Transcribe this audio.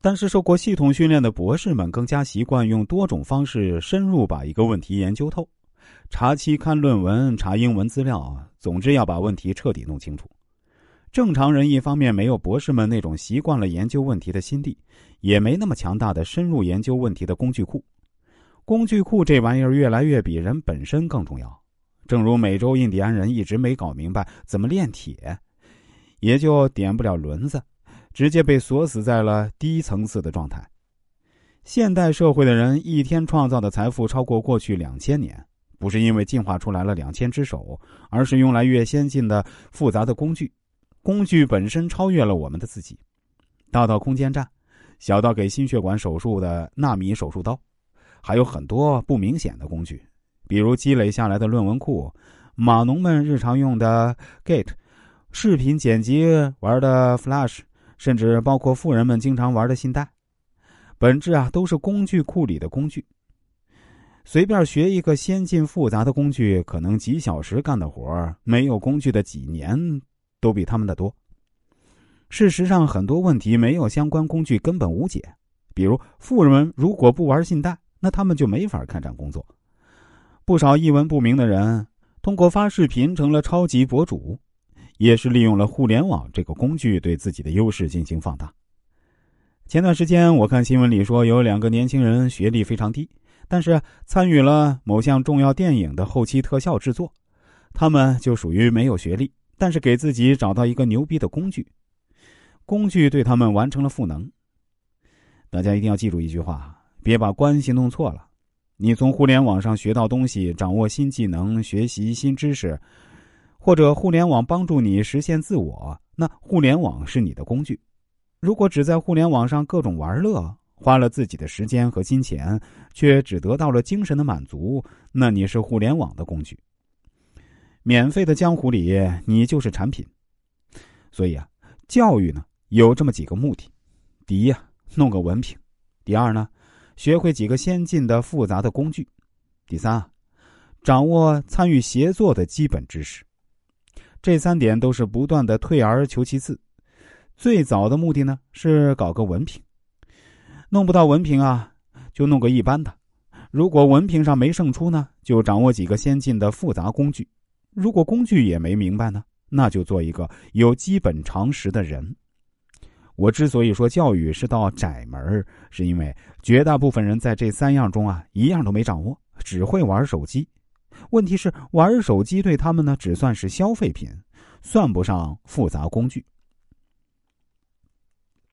但是受过系统训练的博士们更加习惯用多种方式深入把一个问题研究透，查期刊论文、查英文资料，总之要把问题彻底弄清楚。正常人一方面没有博士们那种习惯了研究问题的心地，也没那么强大的深入研究问题的工具库。工具库这玩意儿越来越比人本身更重要。正如美洲印第安人一直没搞明白怎么炼铁，也就点不了轮子，直接被锁死在了低层次的状态。现代社会的人一天创造的财富超过过去两千年，不是因为进化出来了两千只手，而是用来越先进的复杂的工具。工具本身超越了我们的自己，大到空间站，小到给心血管手术的纳米手术刀，还有很多不明显的工具，比如积累下来的论文库，码农们日常用的 Git，视频剪辑玩的 Flash，甚至包括富人们经常玩的信贷，本质啊都是工具库里的工具。随便学一个先进复杂的工具，可能几小时干的活没有工具的几年。都比他们的多。事实上，很多问题没有相关工具根本无解。比如，富人们如果不玩信贷，那他们就没法开展工作。不少一文不名的人通过发视频成了超级博主，也是利用了互联网这个工具对自己的优势进行放大。前段时间，我看新闻里说有两个年轻人学历非常低，但是参与了某项重要电影的后期特效制作，他们就属于没有学历。但是给自己找到一个牛逼的工具，工具对他们完成了赋能。大家一定要记住一句话：别把关系弄错了。你从互联网上学到东西，掌握新技能，学习新知识，或者互联网帮助你实现自我，那互联网是你的工具。如果只在互联网上各种玩乐，花了自己的时间和金钱，却只得到了精神的满足，那你是互联网的工具。免费的江湖里，你就是产品。所以啊，教育呢有这么几个目的：第一啊，弄个文凭；第二呢，学会几个先进的复杂的工具；第三，掌握参与协作的基本知识。这三点都是不断的退而求其次。最早的目的呢是搞个文凭，弄不到文凭啊，就弄个一般的。如果文凭上没胜出呢，就掌握几个先进的复杂工具。如果工具也没明白呢，那就做一个有基本常识的人。我之所以说教育是道窄门，是因为绝大部分人在这三样中啊，一样都没掌握，只会玩手机。问题是，玩手机对他们呢，只算是消费品，算不上复杂工具。